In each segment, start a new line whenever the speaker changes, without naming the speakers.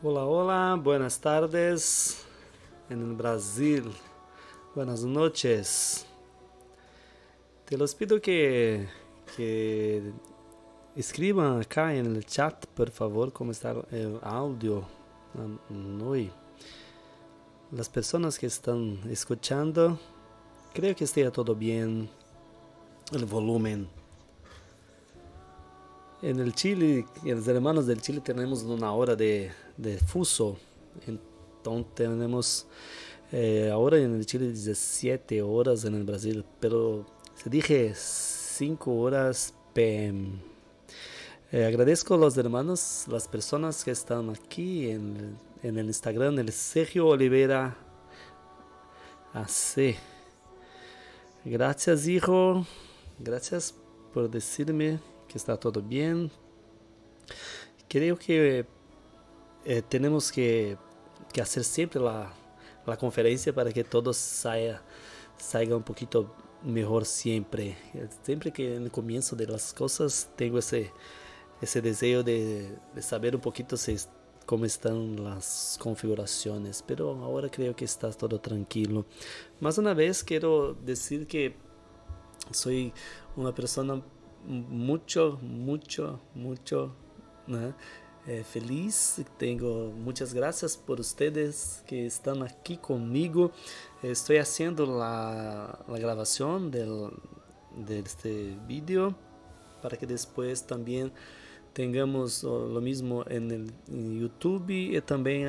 Hola, hola, buenas tardes en Brasil, buenas noches. Te los pido que, que escriban acá en el chat, por favor, cómo está el audio hoy. Las personas que están escuchando, creo que esté todo bien, el volumen. En el Chile, en los hermanos del Chile tenemos una hora de, de fuso. Entonces tenemos eh, ahora en el Chile 17 horas en el Brasil, pero se dije 5 horas PM. Eh, agradezco a los hermanos, las personas que están aquí en, en el Instagram, el Sergio Oliveira AC. Gracias, hijo. Gracias por decirme que está todo bien. Creo que eh, tenemos que, hacer siempre la, la, conferencia para que todo salga, salga un poquito mejor siempre. Siempre que en el comienzo de las cosas tengo ese, ese deseo de, saber un poquito cómo están las configuraciones, pero ahora creo que está todo tranquilo. Más una vez quiero decir que soy una persona mucho, mucho, mucho né? é, feliz. Tenho muitas graças por vocês que estão aqui comigo. Estou fazendo a, a gravação del, deste vídeo para que depois também tenhamos o mesmo em YouTube e também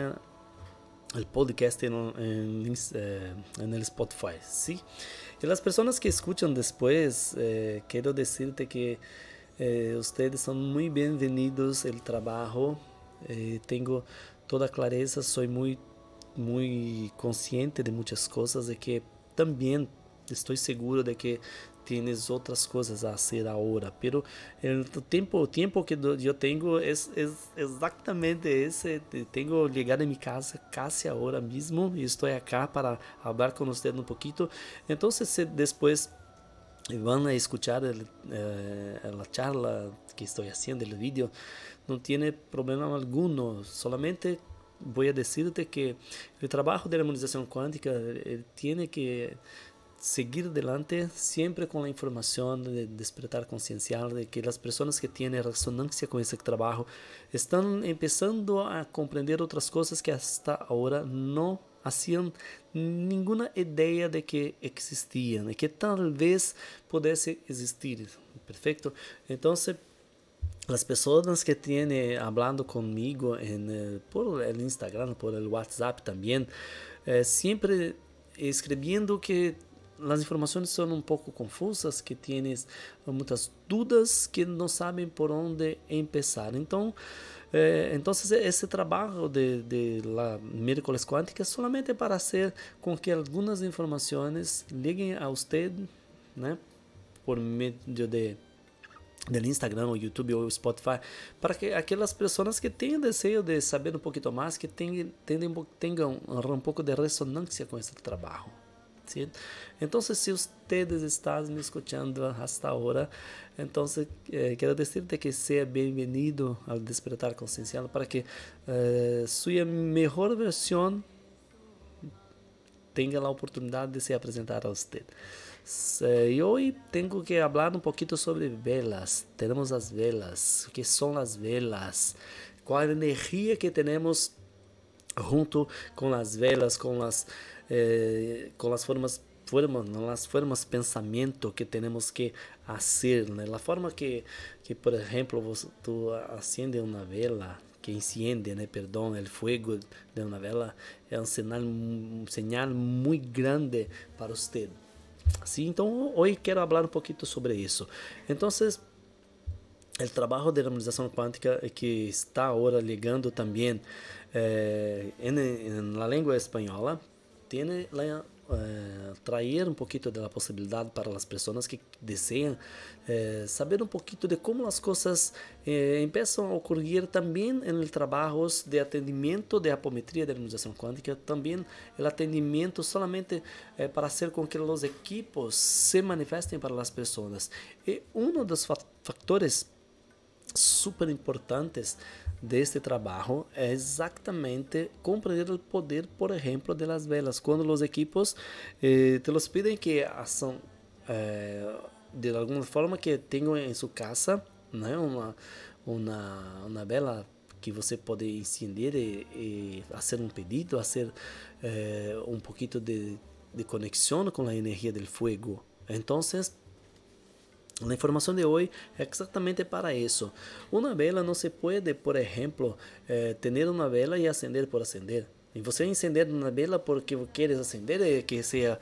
o podcast em, em, em Spotify. ¿sí? Y las personas que escuchan después, eh, quiero decirte que eh, ustedes son muy bienvenidos el trabajo. Eh, tengo toda clareza, soy muy, muy consciente de muchas cosas, de que también estoy seguro de que tienes outras coisas a fazer agora, pero o tempo, tempo que eu tenho é, exatamente esse. Tenho ligado em minha casa casi agora mesmo e estou aqui para falar com vocês um pouquinho. Então, se depois vão a escuchar el, eh, a charla que estou fazendo, o vídeo, não tem problema algum. Solamente vou a decirte que o trabalho de harmonização quântica tem que seguir adelante siempre con la información de despertar conciencial, de que las personas que tienen resonancia con ese trabajo están empezando a comprender otras cosas que hasta ahora no hacían ninguna idea de que existían y que tal vez pudiese existir. Perfecto. Entonces, las personas que tienen hablando conmigo en, eh, por el Instagram, por el WhatsApp también, eh, siempre escribiendo que as informações são um pouco confusas, que tienes muitas dúvidas, que não sabem por onde começar. Então, eh, então esse trabalho de, de la miércoles quântica é solamente para fazer com que algumas informações liguem a você, né, por meio de do Instagram, o YouTube ou Spotify, para que aquelas pessoas que têm desejo de saber um pouquinho mais, que tenham, tenham, tenham um pouco de ressonância com esse trabalho. Entonces, si ustedes están me escuchando hasta ahora, entonces eh, quiero decirte que bienvenido al despertar conciencial para que eh, su mejor versión tenga la oportunidad de se presentar a usted. Eh, y hoy tengo que hablar un poquito sobre velas. Tenemos las velas. ¿Qué son las velas? ¿Cuál energía que tenemos junto con las velas, con las eh, con las formas formas, ¿no? las formas pensamiento que tenemos que ¿no? la forma que, que por ejemplo, vos, tú acende una vela, que enciende, né, perdão, o fuego de uma vela é um sinal, um sinal muito grande para você. Sim, então hoje quero falar um pouquinho sobre isso. Então, o trabalho de harmonização quântica que está agora ligando também eh, na língua espanhola tiene la, eh, traer un poquito de la posibilidad para las personas que desean eh, saber un poquito de cómo las cosas eh, empiezan a ocurrir también en el de atendimiento de apometría de armonización cuántica, también el atendimiento solamente eh, para hacer con que los equipos se manifiesten para las personas. Y uno de los factores súper importantes deste trabalho é exatamente compreender o poder, por exemplo, das velas. Quando os equipos eh, te los pedem que ação eh, de alguma forma que tenham em sua casa, né, uma uma uma vela que você pode encender e, e fazer um pedido, fazer eh, um pouquinho de, de conexão com a energia do fogo. Então, a informação de hoje é exatamente para isso. Uma vela não se pode, por exemplo, eh, ter uma vela e acender por acender. E você encender uma vela porque queres acender, eh, que seja,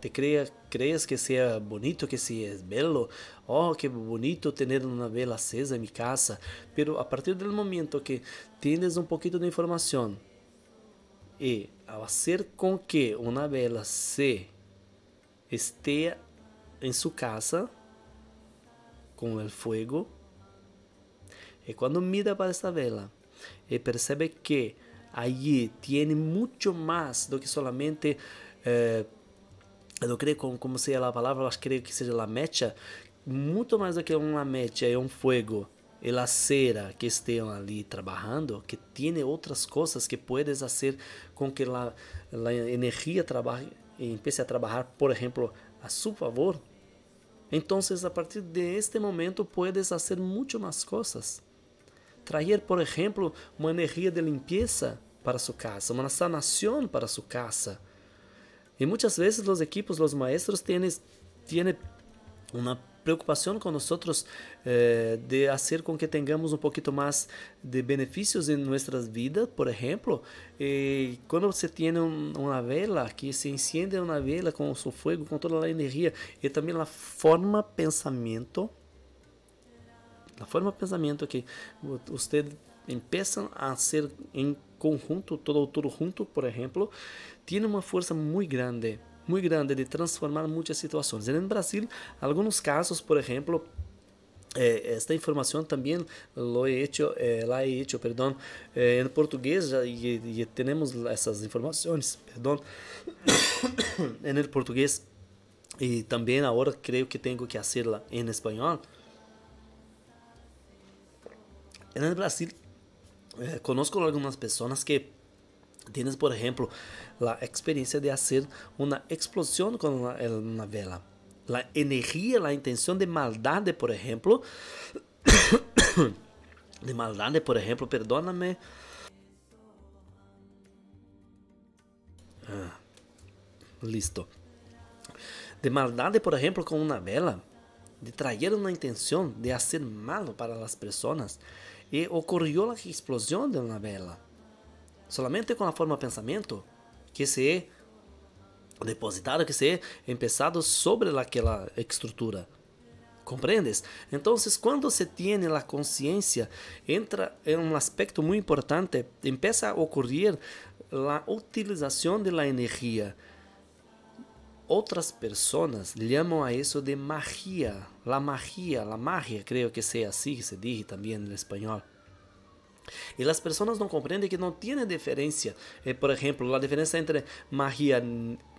te crea, crees que seja bonito, que seja belo, oh, que bonito ter uma vela acesa em minha casa. Pero a partir do momento que tienes um pouquinho de informação e ao fazer com que uma vela se esteja em sua casa com o fogo, e quando mira para esta vela e percebe que allí tiene mucho más do que solamente, eh, eu creio como, como seja a palavra, eu creio que seja a mecha, muito mais do que uma mecha, é um fogo e a cera que estejam ali trabalhando, que tem outras coisas que puedes fazer com que a, energia trabalhe, empiece a trabalhar, por exemplo, a seu favor. Então, a partir de este momento, puedes fazer muito mais coisas. Trazer, por exemplo, uma energia de limpeza para sua casa, uma sanação para sua casa. E muitas vezes os equipos, os maestros, têm uma preocupação com nós eh, de fazer com que tenhamos um pouquinho mais de benefícios em nossas vidas, por exemplo, eh, quando você tem um, uma vela que se enciende uma vela com o seu fogo, com toda a energia e também a forma pensamento, a forma pensamento que você empiezan a ser em conjunto, todo, todo junto, por exemplo, tem uma força muito grande, muito grande de transformar muitas situações. En Brasil, alguns casos, por exemplo, eh, esta informação também lo he hecho, eh, la he hecho, perdão, eh, em e, e temos essas informações, perdão, em português e também agora creio que tenho que fazê-la em espanhol. En Brasil eh, conozco algunas personas que tienes, por ejemplo, la experiencia de hacer una explosión con una, una vela. La energía, la intención de maldad, por ejemplo, de maldad, por ejemplo, perdóname. Ah, listo. De maldad, por ejemplo, con una vela, de traer una intención de hacer malo para las personas e ocorreu a explosão de uma vela. Solamente com a forma de pensamento que se é depositado, que se é empezado sobre aquela estrutura. ¿Comprendes? Então, quando se tem a consciência, entra em um aspecto muito importante, empieza a ocorrer a utilização da energia outras pessoas chamam a isso de magia, la magia, la magia, creio que seja assim que se diz também em espanhol. E as pessoas não compreendem que não tem diferença. Eh, por exemplo, a diferença entre magia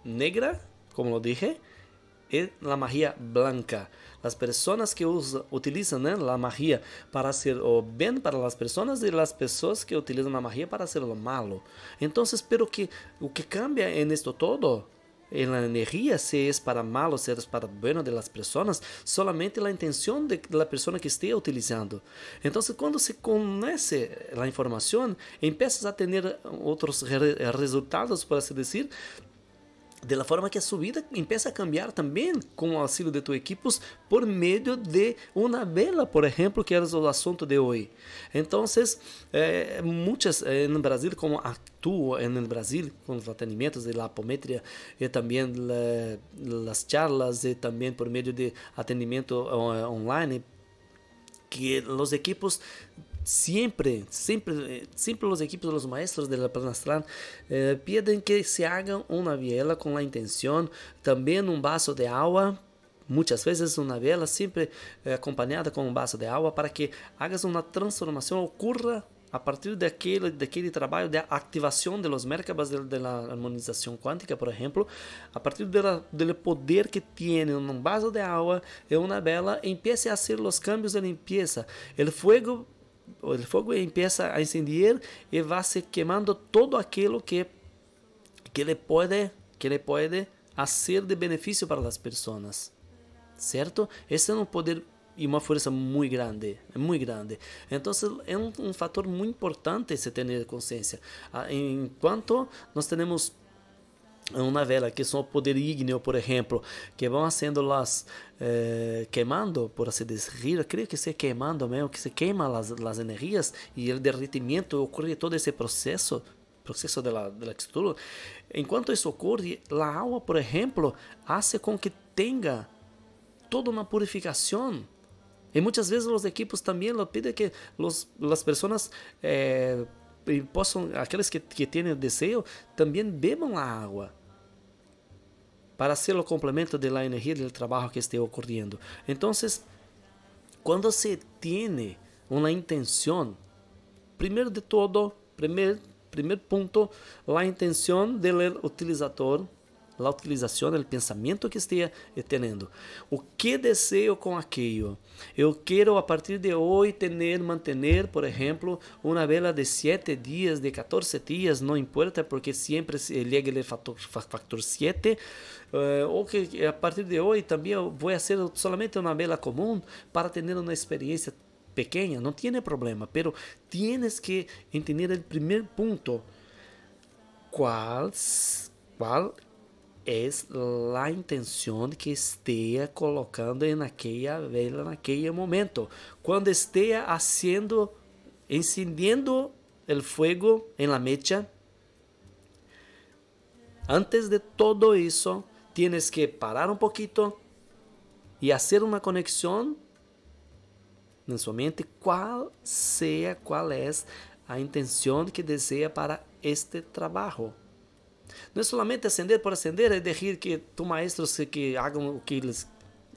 negra, como eu dije, e a magia blanca. As pessoas que usa, utilizam né, a magia para ser o bem para as pessoas e as pessoas que utilizam a magia para ser o malo. Então, espero que o que cambia em isto todo en la energía, si es para mal o si es para bueno de las personas, solamente la intención de la persona que esté utilizando. Entonces, cuando se conoce la información, empiezas a tener otros resultados, por así decir, de la forma que a sua vida empieza a cambiar também com o auxílio de tus equipos por meio de uma vela, por exemplo, que era o assunto de hoje. Então, eh, muitas eh, no Brasil, como atuo no Brasil com os atendimentos de apometria e também as charlas e também por meio de atendimento online, que os equipos siempre, siempre, siempre los equipos de los maestros de la Plan Astral eh, piden que se hagan una vela con la intención, también un vaso de agua muitas vezes uma vela sempre eh, acompanhada com um vaso de água para que hagas uma transformação ocorra a partir daquele daquele trabalho de ativação de los merkabas de, de harmonização quântica, por exemplo, a partir do poder que tem um vaso de água e uma vela, empiece a fazer os cambios de limpeza. O fogo o fogo empieza a incendiar e vai se queimando todo aquilo que que ele pode que ele pode fazer de benefício para as pessoas, certo? Esse é um poder e uma força muito grande, muito grande. Então é um, fator muito importante se ter consciência. Ah, enquanto nós temos uma vela que são poder ígneo, por exemplo, que vão sendo las eh, queimando, por assim dizer, creio que se queimando mesmo, que se queima as, as energias e o derretimento ocorre todo esse processo, processo de la textura. Enquanto isso ocorre, a água, por exemplo, hace com que tenha toda uma purificação e muitas vezes os equipos também lo piden que los, as pessoas eh, possam, aqueles que, que têm desejo, também bebam a água para ser o complemento da energia do trabalho que esteja ocorrendo. Então, quando se tem uma intenção, primeiro de todo, primeiro, primeiro ponto, a intenção do utilizador a utilização do pensamento que esteja tendo. O que desejo com aquilo? Eu quero a partir de hoje ter, manter, por exemplo, uma vela de 7 dias, de 14 dias, não importa, porque sempre chega o fator, factor 7. Uh, ou que a partir de hoje também vou fazer solamente uma vela comum para ter uma experiência pequena, não tem problema, pero tienes que entender o primeiro ponto. Qual, qual es la intención que esté colocando en aquella vela en aquel momento. Cuando esté haciendo, encendiendo el fuego en la mecha, antes de todo eso, tienes que parar un poquito y hacer una conexión en su mente cuál sea, cuál es a intención que desea para este trabajo. Não é somente acender por acender, é decir que tu maestros que hagam o que eles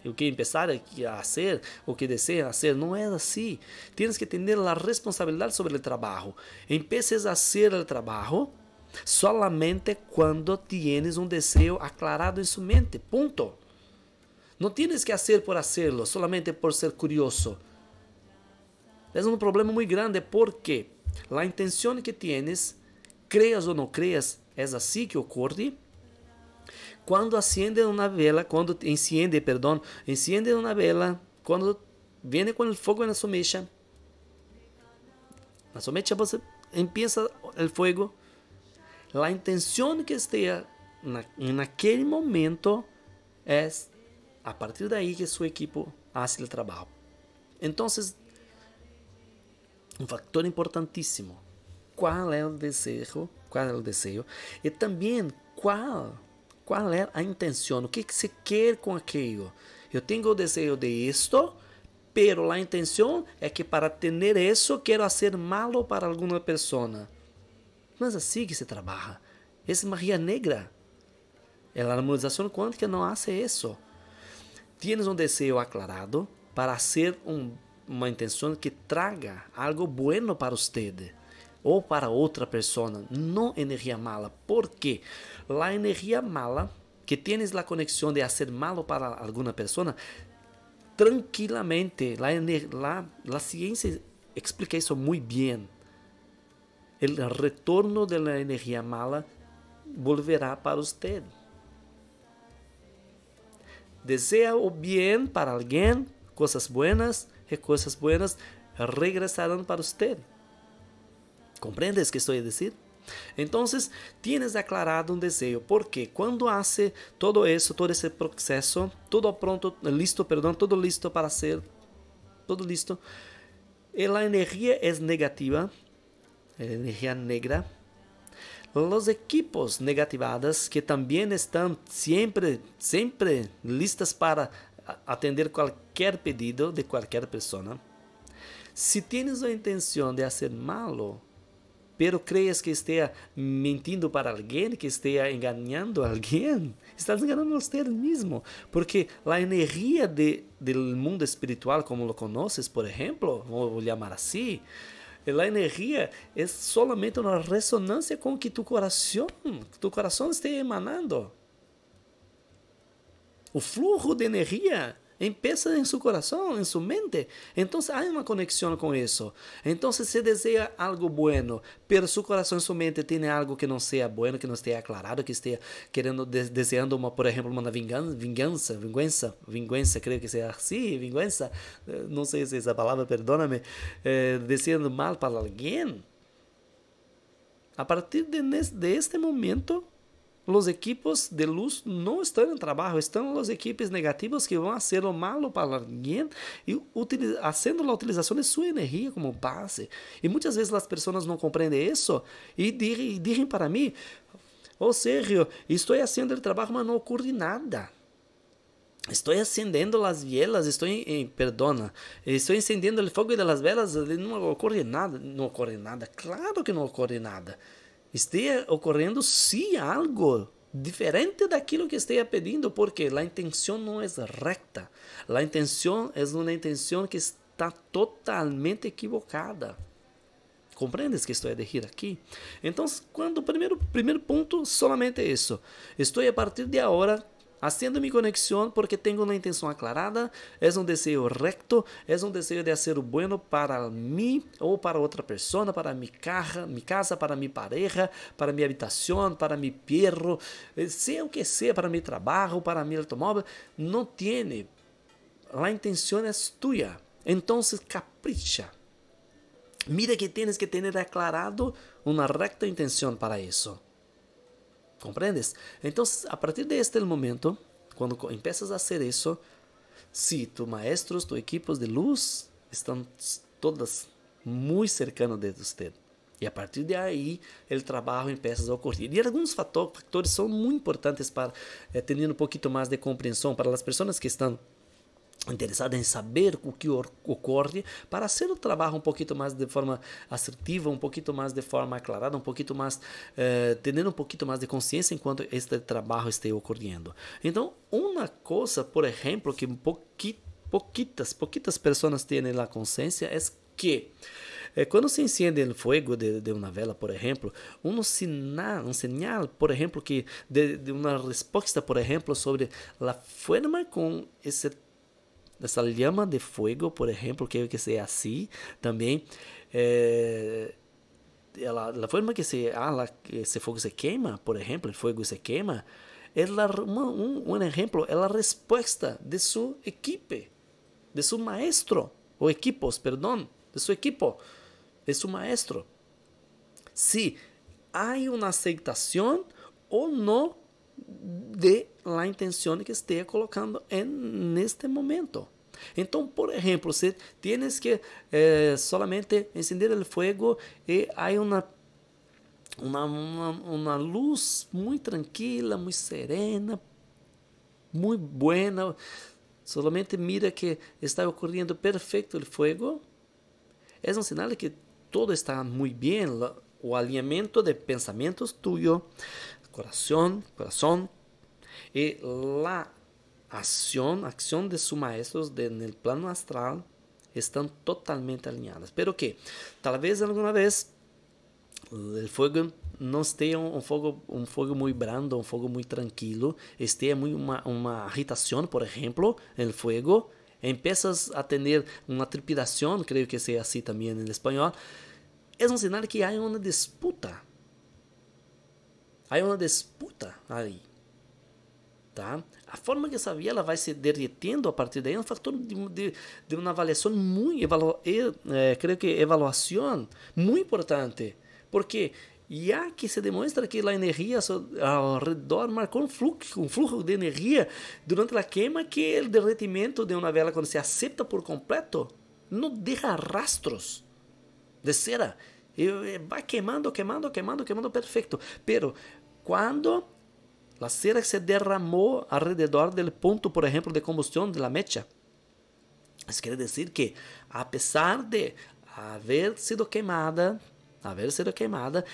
o que empezar a hacer o que desean hacer. Não é assim. Tienes que ter a responsabilidade sobre o trabalho. Empeces a hacer o trabalho solamente quando tienes um desejo aclarado em sua mente. Ponto. Não tienes que hacer por hacerlo, solamente por ser curioso. É um problema muito grande porque a intenção que tienes, creas ou não creas, é assim que ocorre quando acende uma vela, quando enciende, perdão, enciende uma vela, quando vem com o fogo na sua mecha. Na sua mecha você empieza o fogo. A intenção que esteja na, naquele momento é a partir daí que seu equipo faz o trabalho. Então, um fator importantíssimo. Qual é o desejo qual é o desejo e também qual qual é a intenção, o que, que se quer com aquilo. Eu tenho o desejo de isto, pero a intenção é que para ter isso quero fazer malo para alguma pessoa. É assim que se trabalha. É magia negra. A harmonização quântica não faz isso. Tienes um desejo aclarado para ser um, uma intenção que traga algo bueno para você ou para outra pessoa, não energia mala. ¿Por quê? A energia mala, que tienes a conexão de fazer malo para alguma pessoa, tranquilamente, la, la, ciência explica isso muito bem. O retorno da energia mala volverá para você. Deseja o bem para alguém, coisas buenas e coisas buenas regressarão para você. ¿Comprendes que estou a dizer? Então, tienes aclarado um desejo, porque quando hace todo isso, todo esse processo, todo pronto, listo, perdão, todo listo para ser, todo listo, e a energia é negativa, energia negra, os equipos negativados que também estão sempre, sempre listas para atender qualquer pedido de qualquer pessoa. Se tienes a intenção de fazer malo, pero crees que esteja mentindo para alguém, que esteja enganando alguém, estás enganando a você mesmo, porque a energia de, do mundo espiritual, como lo conoces, por exemplo, vou chamar assim, a energia é solamente uma ressonância com que tu coração, tu coração esteja emanando. O fluxo de energia Empieza en su corazón, en su mente. Entonces hay una conexión con eso. Entonces se desea algo bueno, pero su corazón, su mente tiene algo que no sea bueno, que no esté aclarado, que esté queriendo, deseando, uma, por ejemplo, una vinganza, vinganza, vingança, vingança, creo que sea así, vingança, eh, no sé si esa palabra, perdóname, eh, deseando mal para alguien. A partir de, de este momento, los equipos de luz não estão em trabalho, estão os equipos negativos que vão fazer o malo para alguém e fazendo a utilização de sua energia como base. E muitas vezes as pessoas não compreendem isso e dizem para mim: "Oh, Sérgio, estou fazendo o trabalho, mas não ocorre nada." Estou acendendo as velas, estou, eh, perdona, estou acendendo o fogo das velas, não ocorre nada, não ocorre nada, claro que não ocorre nada esteja ocorrendo sim algo diferente daquilo que esteja pedindo, porque a intenção não é recta. A intenção é uma intenção que está totalmente equivocada. Compreendes que estou a dizer aqui? Então, quando o primeiro, primeiro ponto, solamente isso. Estou a partir de agora Haciendo mi conexión porque tengo una intención aclarada, es un deseo recto, es un deseo de hacer bueno para mí o para otra persona, para mi casa, mi casa, para mi pareja, para mi habitación, para mi perro, eh, sea o que sea, para mi trabajo, para mi automóvil, no tiene. La intención es tuya. Entonces capricha. Mira que tienes que tener aclarado una recta intención para eso. ¿Comprendes? Entonces, a partir de este momento, cuando empiezas a hacer eso, si tus maestros, tus equipos de luz están todas muy cercanos de usted. E a partir de aí, o trabalho começa a ocorrer. E alguns fatores são muito importantes para eh, ter um pouquinho mais de compreensão para as pessoas que estão interessada em saber o que ocorre para fazer o trabalho um pouquinho mais de forma assertiva, um pouquinho mais de forma aclarada, um pouquinho mais, eh, tendo um pouquinho mais de consciência enquanto este trabalho esteja ocorrendo. Então, uma coisa, por exemplo, que pouquitas, pouquitas pessoas têm a consciência é que eh, quando se enciende o fogo de, de, uma vela, por exemplo, um sinal, um sinal, por exemplo, que de, de uma resposta, por exemplo, sobre a forma com esse essa llama de fuego, por exemplo, que que seja assim também. É, ela, a forma que se, ah, la, esse se queima, por exemplo, o fogo se queima, é um, um exemplo, é a resposta de sua equipe, de seu maestro, ou equipos, perdão, de seu equipo, de seu maestro. Se há uma aceitação ou não de la intenção que esteja colocando en este momento. Então, por exemplo, se tienes que eh, solamente encender o fogo e há uma uma, uma, luz muito tranquila, muito serena, muito buena. Solamente mira que está ocorrendo perfeito o fogo. É um sinal de que todo está muito bem. O alinhamento de pensamentos tuyo, corazón, corazón y la acción, acción de sus maestros de, en el plano astral están totalmente alineadas. Pero que tal vez alguna vez el fuego não esteja um fogo um fogo muito brando, um fogo muito tranquilo, esteja muito uma, uma agitação, por exemplo, no fogo, empiezas a ter uma trepidação, creio que seja assim também em espanhol, é um sinal que há uma disputa Há uma disputa aí. Tá? A forma que essa viela vai se derretendo a partir daí é um fator de, de, de uma avaliação muito, evalu, é, creio que avaliação muito importante, porque já que se demonstra que a energia ao redor marcou um fluxo, um fluxo de energia durante a queima que o derretimento de uma vela quando se aceita por completo não deixa rastros de cera. E vai queimando, queimando, queimando, queimando, perfeito. Pero quando a cera se derramou alrededor do ponto, por exemplo, de combustão da mecha. Isso quer dizer que, a pesar de haver sido queimada, haver sido queimada,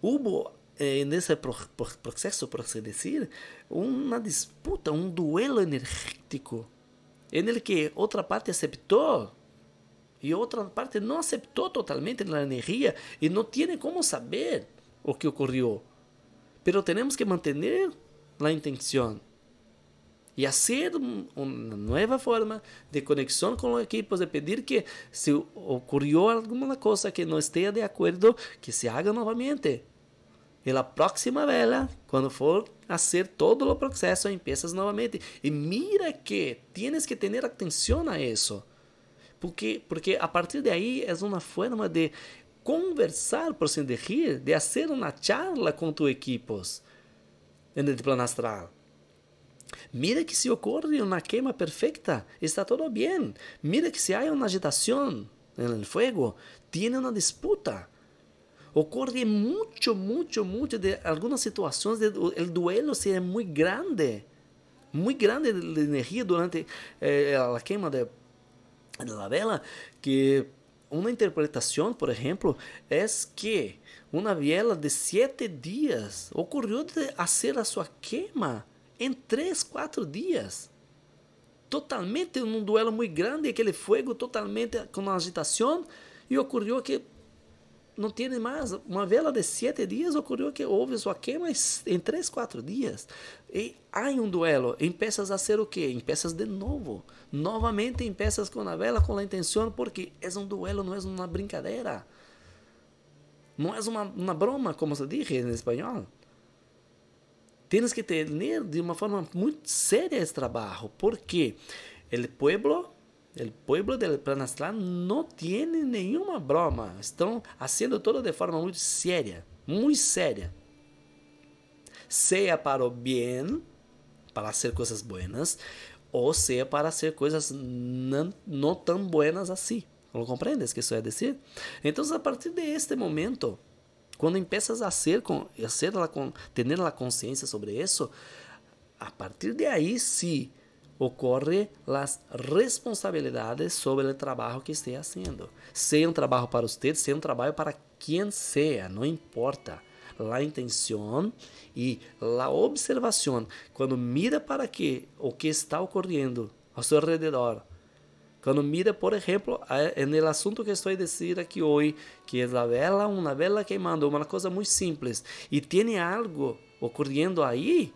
houve eh, nesse processo, por assim dizer, uma disputa, um duelo energético, em que outra parte aceitou e outra parte não aceitou totalmente a energia e não tem como saber o que ocorreu. Pero tenemos que mantener la intención. y hacer una nueva forma de conexión con los equipos, de pedir que si ocurrió alguna cosa que no esté de acuerdo, que se haga nuevamente. E na próxima vela, quando for fazer todo o processo, empiezas novamente. E mira que tienes que ter atenção a isso. Porque, porque a partir de aí é uma forma de conversar, por assim dizer, de fazer uma charla com tu equipos en el plano astral. Mira que se ocorre uma queima perfeita, está todo bem. Mira que se há uma agitação no fogo, tiene uma disputa. Ocorre mucho, mucho, mucho de algunas situaciones, de, el duelo se é muito grande, muito grande de energia durante eh, a queima de, de la vela, que uma interpretação, por exemplo, é que uma vela de sete dias ocorreu de fazer a sua queima em três, quatro dias. Totalmente um duelo muito grande, aquele fogo totalmente com agitação, e ocorreu que não tem mais. Uma vela de sete dias ocorreu que houve sua queima em três, quatro dias. E há um duelo. Empiezas a ser o quê? Empiezas de novo. Novamente empiezas com a vela com a intenção, porque é um duelo, não é uma brincadeira. Não é uma, uma broma, como se diz em espanhol. Tienes que ter de uma forma muito séria esse trabalho, porque o pueblo El pueblo del Planastral no tiene nenhuma broma. Estão fazendo todo de forma muito séria, muito séria. Seja para o bem, para fazer coisas buenas, ou seja para fazer coisas não, não tão buenas assim. ¿Lo comprendes que isso é dizer? Então, a partir de este momento, quando empiezas a ser, com, a ser la, con, la consciência sobre isso, a partir de aí, sim, ocorre as responsabilidades sobre o trabalho que esteja fazendo. Seja um trabalho para você, seja um trabalho para quem seja, não importa. A intenção e a observação, quando mira para que o que está ocorrendo ao seu redor, quando mira, por exemplo, no assunto que estou a dizer aqui hoje, que é a vela, uma vela queimando, uma coisa muito simples, e tem algo ocorrendo aí,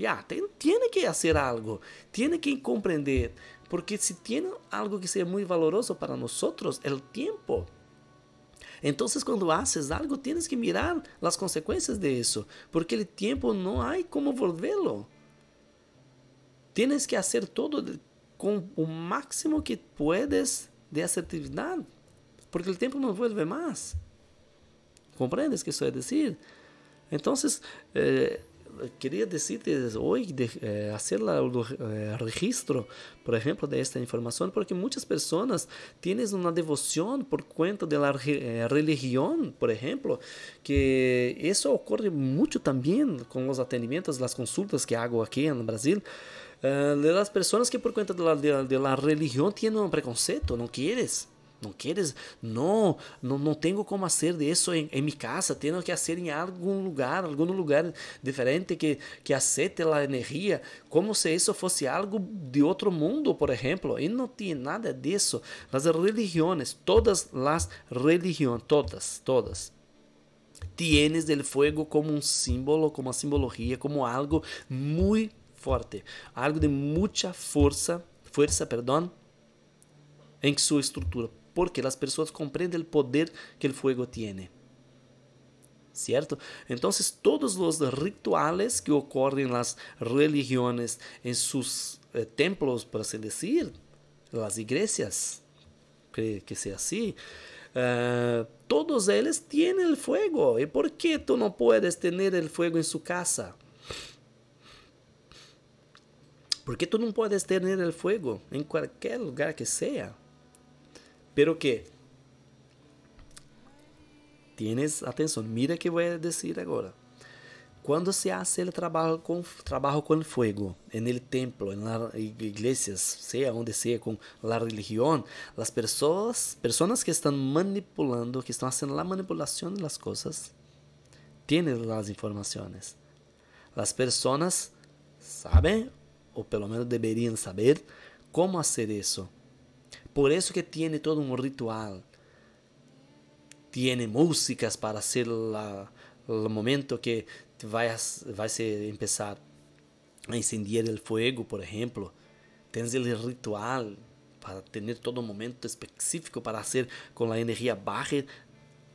Ya, tiene que hacer algo, tiene que comprender, porque si tiene algo que sea muy valoroso para nosotros, el tiempo. Entonces cuando haces algo tienes que mirar las consecuencias de eso, porque el tiempo no hay como volverlo. Tienes que hacer todo con o máximo que puedes de asertividad, porque el tiempo no vuelve más. ¿Comprendes que eso es decir? Entonces, eh, queria decirte hoje de eh, hacer la, el eh, registro, por ejemplo, de esta información, porque muchas personas tienen una devoción por cuenta de la eh, religión, por ejemplo, que eso ocurre mucho también con los atendimientos, las consultas que hago aquí en Brasil. Uh, de las personas que por cuenta de la, de, de la religión tienen un preconceito, no quieres não queres? Não, não, não tenho como fazer isso em, em minha casa. Tenho que fazer em algum lugar, algum lugar diferente que, que aceite a energia, como se isso fosse algo de outro mundo, por exemplo. E não tem nada disso. As religiões, todas as religiões, todas, todas, tienes el fuego como um símbolo, como uma simbologia, como algo muito forte, algo de muita força, força, perdão, em sua estrutura porque as pessoas compreendem o poder que o fuego tiene. ¿Cierto? Entonces, todos os rituales que ocorrem nas religiões em seus eh, templos, por assim dizer, as igrejas, que, que sea assim, uh, todos eles têm o fuego. E por que tu não puedes ter o fuego em sua casa? ¿Por que tu não puedes ter o fuego em qualquer lugar que seja? Pero que tienes atenção, mira que vou dizer agora. Quando se hace el trabalho com trabalho com fogo, el templo, en las iglesias, sea onde sea com la religión, las pessoas, personas que estão manipulando, que estão haciendo la manipulación de las cosas, tienen las informaciones. Las personas saben, ou pelo menos deveriam saber, como hacer isso. Por eso que tiene todo un ritual. Tiene músicas para hacer la, el momento que vai, se empezar a encender o fogo, por exemplo. Tens o ritual para ter todo momento específico para fazer com a energia baixa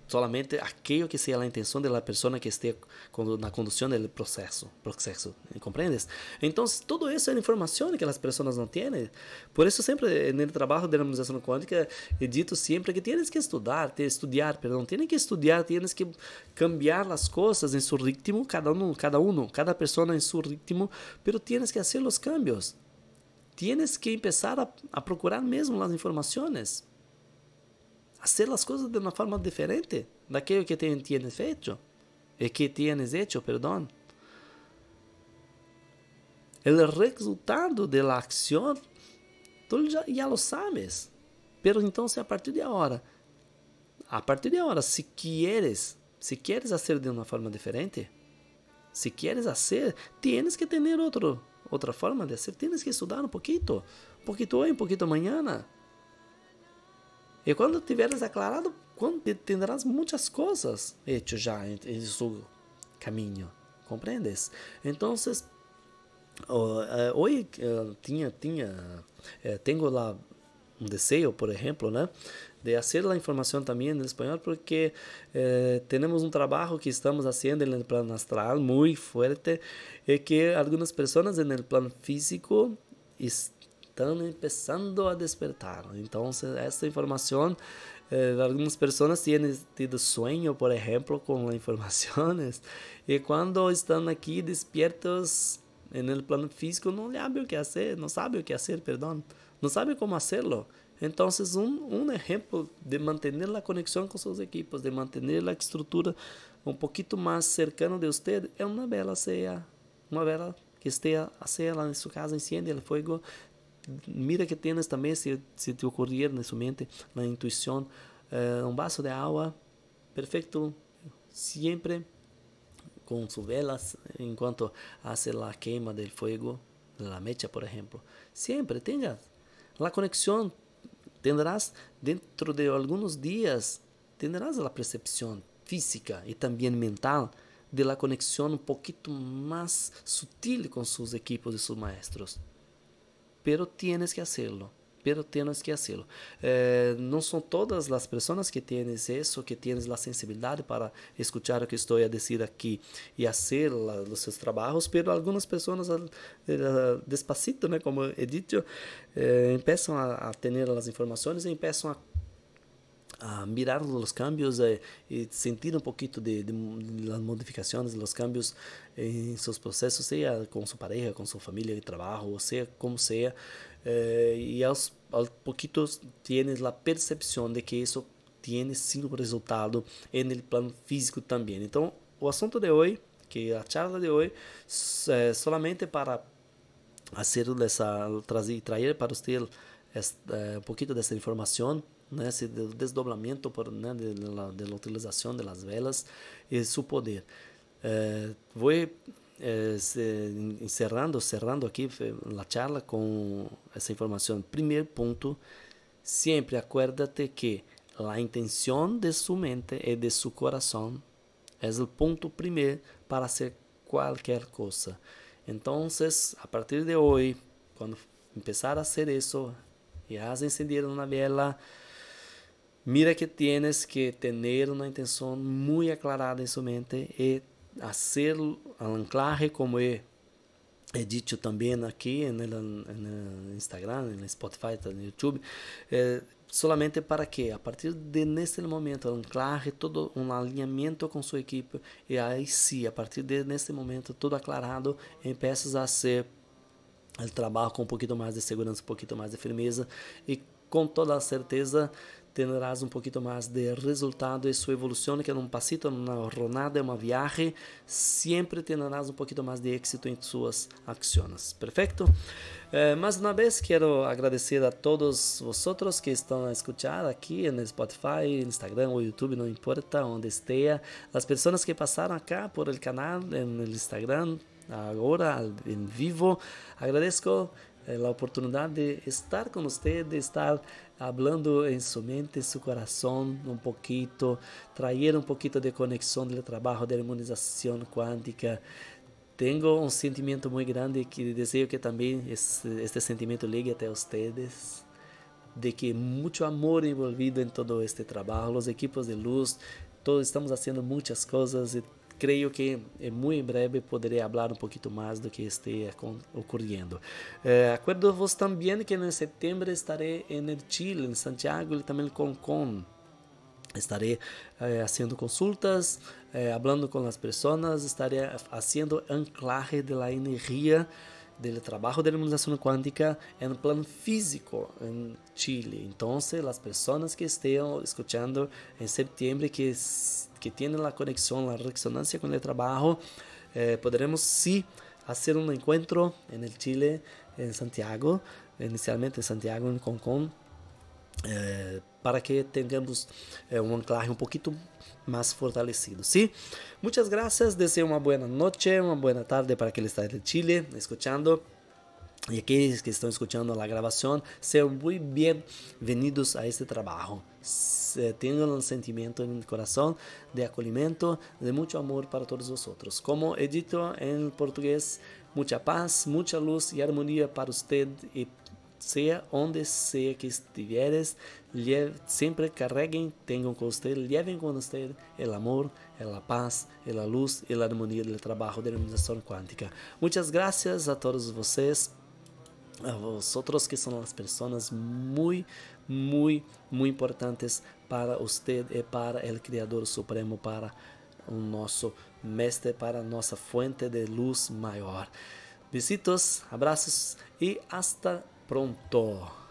solamente aquello que sea la intención de la persona que esté con la conducción del proceso, proceso, ¿comprendes? Entonces, todo eso es información que las personas no tienen. Por eso siempre en el trabajo de la armonización cuántica he dicho siempre que tienes que estudiar, estudiar, perdón, tienes que estudiar, tienes que cambiar las cosas en su ritmo, cada uno, cada uno, cada persona en su ritmo, pero tienes que hacer los cambios. Tienes que empezar a, a procurar mesmo las informaciones hacer las cosas de una forma diferente de aquello que tienes hecho, eh, que tienes hecho, perdón. El resultado de la acción, tú ya, ya lo sabes. Pero entonces a partir de ahora, a partir de ahora, si quieres, si quieres hacer de una forma diferente, si quieres hacer, tienes que tener otro, otra forma de hacer, tienes que estudiar un poquito, un poquito hoy, un poquito mañana. E quando tiveres aclarado, tendrás muitas coisas hecho já em, em seu caminho, compreendes? Então, hoje tinha tinha tenho lá um desejo, por exemplo, né, de fazer a informação também em espanhol, porque eh, um trabalho que estamos fazendo no plano astral muito forte e que algumas pessoas no plano físico estão começando a despertar. Então, esta informação, eh, pessoas têm tido sonho, por exemplo, com informações, e quando estão aqui despiertos no plano físico, não sabem o que fazer, não sabem o que fazer, perdão, não sabem como. Então, um, um exemplo de manter a conexão com seus equipos, de manter a estrutura um pouquinho mais cercana de você, é uma vela ceia, uma vela que esteja a ceia lá em sua casa, enciende o fogo mira que tienes también, si, si te ocurriera en su mente, la intuición, eh, un vaso de agua, perfecto, siempre con sus velas, en cuanto hace la quema del fuego, de la mecha, por ejemplo. Siempre tengas la conexión, tendrás dentro de algunos días, tendrás la percepción física y también mental de la conexión un poquito más sutil con sus equipos y sus maestros pero tienes que hacerlo. Pero tienes que hacerlo. Eh, no son todas las personas que tienes eso, que tienes la sensibilidad para escuchar lo que estoy a decir aquí y hacer la, los seus trabajos, pero algunas personas eh, despacito, né, como he dicho, eh, empiezan a, a tener las informaciones y empiezan a a mirar os cambios eh, e sentir um pouquinho de, de, de, las modificações, os cambios em seus processos, seja com sua pareja, com sua família de trabalho, ou seja como seja, eh, e aos, aos pouquitos tienes a percepção de que isso tem sim um resultado no plano físico também. Então, o assunto de hoje, que a charla de hoje, é solamente para fazer essa trazer trazer para você um pouquinho dessa informação né, esse desdobramento por, né, de, la, de la utilização das velas e seu poder. Eh, vou eh, encerrando, cerrando aqui a charla com essa informação. Primeiro ponto, sempre acuérdate que a intenção de sua mente e de seu coração é o ponto primeiro para fazer qualquer coisa. Então, a partir de hoje, quando começar a fazer isso, e has encendido uma vela, Mira que tienes que tener una intención muy aclarada en su mente y hacer el anclaje como aquí en el, en el Instagram, el Spotify, el YouTube, eh, solamente para que a partir de nesse momento anclaje todo um alinhamento com sua equipe e aí sim a partir de nesse momento todo aclarado empiezas a ser o trabalho com um pouquinho mais de segurança um pouquinho mais de firmeza e com toda a certeza tendrás un poquito más de resultado y su evolución, que es un pasito, una jornada, una viaje, siempre tendrás un poquito más de éxito en sus acciones. Perfecto? Eh, una vez quiero agradecer a todos vosotros que están a escuchar aquí en Spotify, Instagram o YouTube, no importa donde esté. Las personas que pasaron acá por el canal, en el Instagram, ahora en vivo, agradezco eh, la oportunidad de estar con usted, de estar hablando en su mente, en su corazón un poquito, traer un poquito de conexión del trabajo de armonización cuántica, tenho um sentimento muito grande que desejo que também este, este sentimento llegue até vocês de que muito amor envolvido em todo este trabalho, os equipos de luz, todos estamos fazendo muitas coisas e creio que muito em breve poderei falar um pouquinho mais do que esteja ocorrendo. Eh, Acuerdo-vos também que em setembro estarei em Chile, em Santiago e também em Concon. Estaré eh, haciendo consultas, eh, hablando con las personas, estaré haciendo anclaje de la energía del trabajo de la imunización cuántica en plan físico en Chile. Entonces, las personas que estén escuchando en septiembre, que, que tienen la conexión, la resonancia con el trabajo, eh, podremos sí hacer un encuentro en el Chile, en Santiago, inicialmente en Santiago, en Concón é, para que tenhamos é, um anclaje um pouquinho mais fortalecido, ¿sí? Muchas gracias, deseo uma boa noite, uma boa tarde para que está em Chile escuchando. E aqueles que estão escutando a gravação, sejam muito bem-vindos a este trabalho. Tenham um sentimento no coração de acolhimento, de muito amor para todos os outros. Como é dito em português, muita paz, muita luz e harmonia para você e sea onde sea que estiveres, sempre carreguen, tengan con usted, lleven con usted el amor, la paz, la luz y la armonía del trabajo de iluminación cuántica. Muchas gracias a todos vocês, a vosotros que son las personas muy, muy, muy importantes para usted y para el Creador Supremo, para o nosso mestre, para nossa fuente de luz maior. Besitos, abraços e hasta pronto.